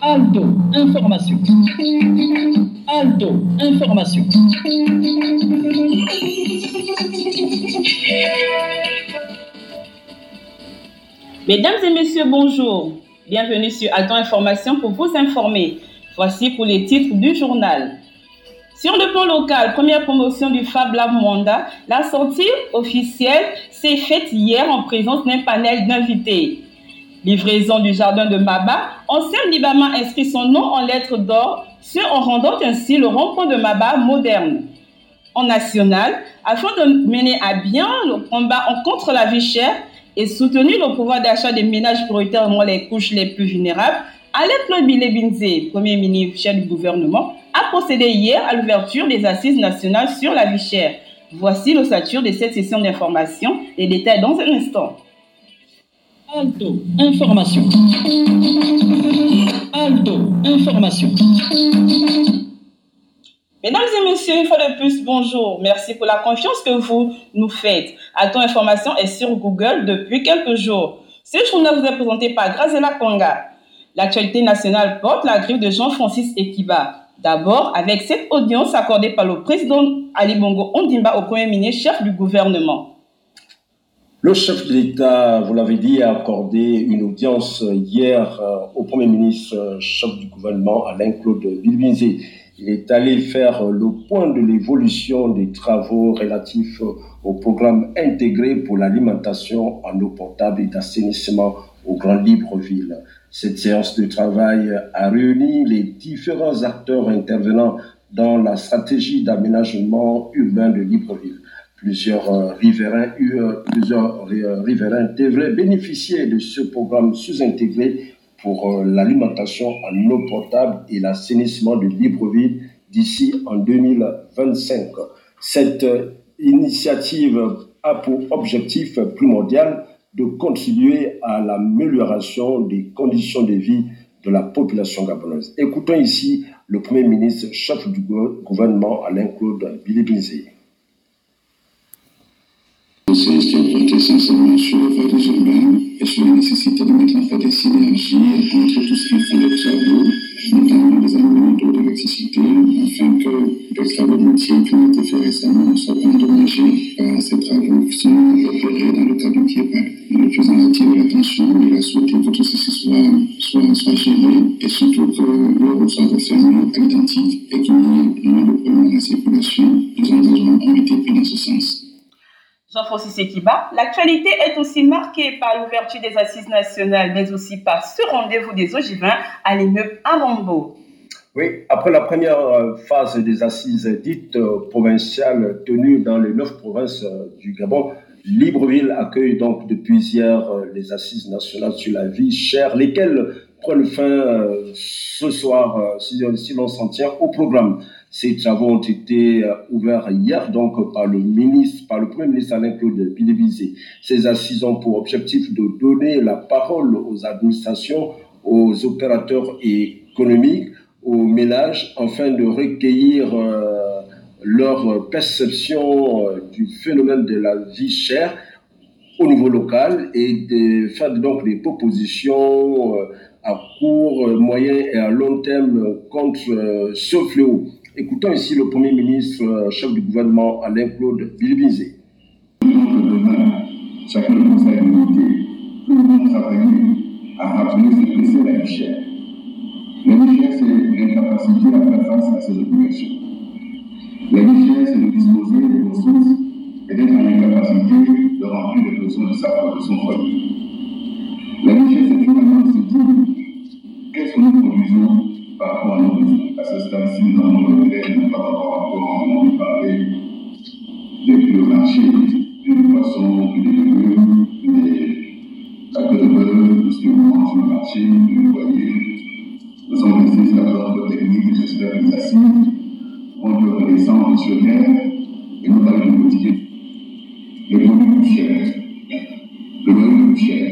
Aldo, information. Aldo, information. Mesdames et messieurs, bonjour. Bienvenue sur Alto Information pour vous informer. Voici pour les titres du journal. Sur le plan local, première promotion du Fab Lab Mwanda, la sortie officielle s'est faite hier en présence d'un panel d'invités. Livraison du jardin de Maba, ancien Libama inscrit son nom en lettres d'or, ce en rendant ainsi le rond-point de Maba moderne. En national, afin de mener à bien le combat contre la vie chère et soutenir le pouvoir d'achat des ménages prioritairement les couches les plus vulnérables, Alep Bilé Binze, premier ministre chef du gouvernement, a procédé hier à l'ouverture des assises nationales sur la vie chère. Voici l'ossature de cette session d'information. Les détails dans un instant. Alto, information. Alto, information. Mesdames et messieurs, une fois de plus, bonjour. Merci pour la confiance que vous nous faites. Alto Information est sur Google depuis quelques jours. Ce journal vous est présenté par Grazela Konga. L'actualité nationale porte la griffe de Jean-Francis Ekiba. D'abord, avec cette audience accordée par le président Ali Bongo Ondimba au premier ministre chef du gouvernement. Le chef de l'État, vous l'avez dit, a accordé une audience hier euh, au Premier ministre, euh, chef du gouvernement, Alain-Claude Bilbinzé. Il est allé faire le point de l'évolution des travaux relatifs au programme intégré pour l'alimentation en eau potable et d'assainissement au Grand Libreville. Cette séance de travail a réuni les différents acteurs intervenant dans la stratégie d'aménagement urbain de Libreville. Plusieurs euh, riverains, euh, plusieurs euh, riverains devraient bénéficier de ce programme sous-intégré pour l'alimentation en eau potable et l'assainissement de Libreville d'ici en 2025. Cette initiative a pour objectif primordial de contribuer à l'amélioration des conditions de vie de la population gabonaise. Écoutons ici le Premier ministre, chef du gouvernement, Alain-Claude Bilibinzé. A le voie des urbains et sur la nécessité de mettre en place des synergies entre tout ce qui fait les travaux, notamment les aménagements d'électricité, afin que les travaux routiers qui ont été faits récemment ne soient pas endommagés L'actualité est aussi marquée par l'ouverture des assises nationales, mais aussi par ce rendez-vous des ogivins à l'immeuble Amambo. Oui, après la première phase des assises dites provinciales tenues dans les neuf provinces du Gabon, Libreville accueille donc depuis hier les assises nationales sur la vie chère, lesquelles prennent fin ce soir, si, si l'on s'en tient au programme. Ces travaux ont été ouverts hier donc par le ministre, par le Premier ministre Alain-Claude Bidébizé. Ces assises ont pour objectif de donner la parole aux administrations, aux opérateurs économiques, aux ménages, afin de recueillir euh, leur perception euh, du phénomène de la vie chère au niveau local et de faire donc des propositions euh, à court, moyen et à long terme contre ce fléau. Écoutons ici le Premier ministre, euh, chef du gouvernement, Alain-Claude Bilbizé. Chacun de nous a invité pour travailler à rappeler ce que c'est la richesse. La richesse, c'est l'incapacité à faire face à ces obligations. La richesse, c'est de disposer des ressources et d'être en incapacité de remplir les besoins de sa de son foyer. À le nous n'avons pas encore entendu parler des prix au marché, du du des de ce que sur le marché, du loyer. Nous sommes restés d'accord de techniques de stabilisation, on peut redescendre pensionnaire et nous allons nous quotidien. Le loyer plus cher,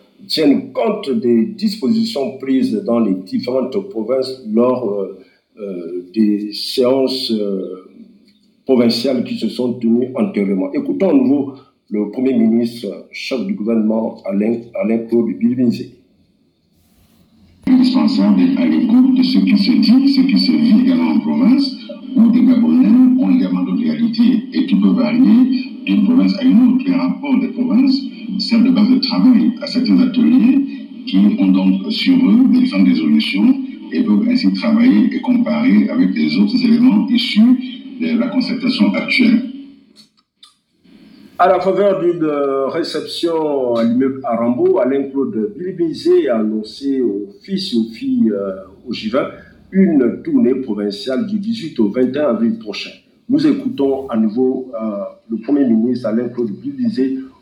tiennent compte des dispositions prises dans les différentes provinces lors euh, euh, des séances provinciales qui se sont tenues antérieurement. Écoutons à nouveau le Premier ministre, chef du gouvernement, Alain, Alain Claude Bilbinzé. Indispensable d'être à l'écoute de ce qui se dit, ce qui se vit également en province, où des Gabonais ont également d'autres réalités et qui peuvent varier d'une province à une autre. Les rapports des provinces servent de base de travail à certains ateliers qui ont donc sur eux des différentes résolutions et peuvent ainsi travailler et comparer avec les autres éléments issus de la concertation actuelle. À la faveur d'une réception à l'immeuble Arambo, Alain-Claude Bilibizé a annoncé aux fils et aux filles euh, au Givin une tournée provinciale du 18 au 21 avril prochain. Nous écoutons à nouveau euh, le Premier ministre Alain-Claude Bilibizé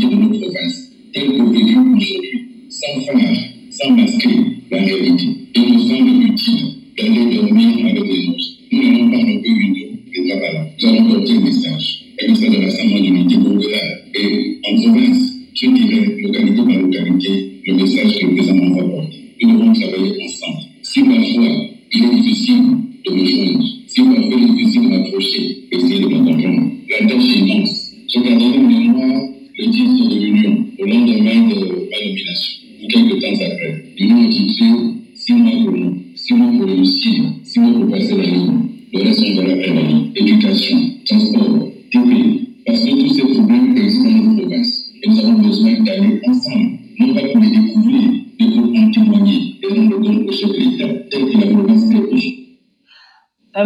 la réalité de nos provinces, telle que vécue aujourd'hui, sans phare, sans masquer la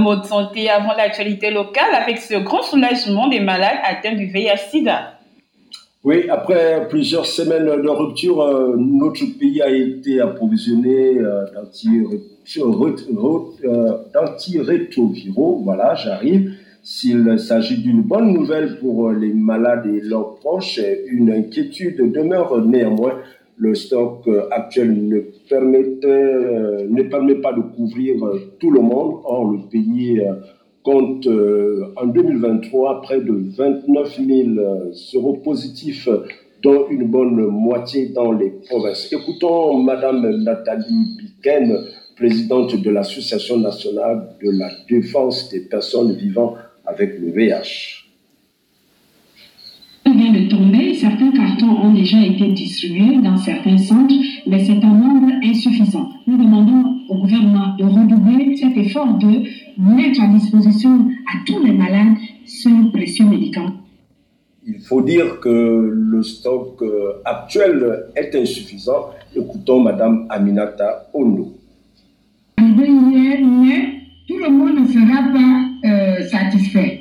mot de santé avant l'actualité locale avec ce grand soulagement des malades atteints du VIH-Sida. Oui, après plusieurs semaines de rupture, euh, notre pays a été approvisionné euh, euh, d'antirétroviraux. Voilà, j'arrive. S'il s'agit d'une bonne nouvelle pour les malades et leurs proches, une inquiétude demeure néanmoins. Le stock actuel ne, permettait, ne permet pas de couvrir tout le monde. Or, le pays compte euh, en 2023 près de 29 000 séropositifs, dont une bonne moitié dans les provinces. Écoutons Madame Nathalie Piquen, présidente de l'Association nationale de la défense des personnes vivant avec le VIH. De tomber, certains cartons ont déjà été distribués dans certains centres, mais c'est un nombre insuffisant. Nous demandons au gouvernement de redoubler cet effort de mettre à disposition à tous les malades ce précieux médicament. Il faut dire que le stock euh, actuel est insuffisant. Écoutons Madame Aminata Ondo. Mais tout le monde ne sera pas euh, satisfait.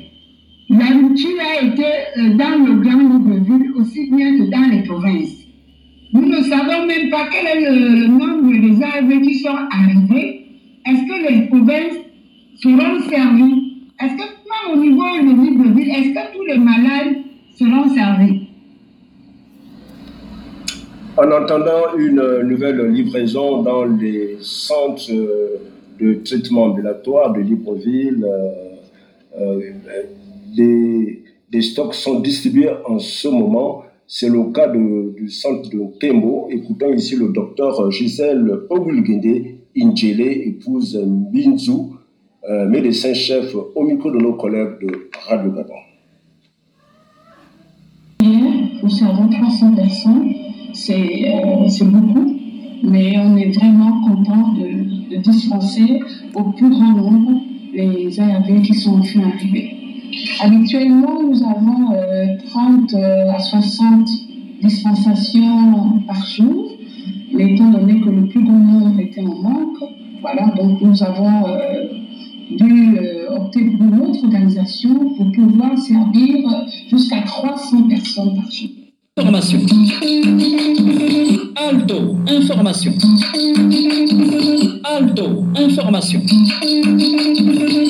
La rupture a été euh, dans le grand ville aussi bien que dans les provinces. Nous ne savons même pas quel est le, nombre des ARV qui sont arrivés. Est-ce que les provinces seront servis Est-ce que même au niveau de ville, est-ce que tous les malades seront servis? En entendant une nouvelle livraison dans les centres de traitement ambulatoire de Libreville, euh, euh, des, des, stocks sont distribués en ce moment. C'est le cas du centre de Tembo. Écoutons ici le docteur Gisèle Ogulgende Indjele, épouse Binzou, euh, médecin-chef au micro de nos collègues de Radio Gabon. Nous savons 300 personnes, c'est beaucoup, mais on est vraiment content de, dispenser au plus grand nombre les ARV qui sont enfin arrivés. Habituellement, nous avons euh, 30 à 60 dispensations par jour, mais étant donné que le plus grand nombre était en manque, voilà, donc nous avons euh, dû euh, opter pour une autre organisation pour pouvoir servir jusqu'à 300 personnes par jour. Information. Alto, information.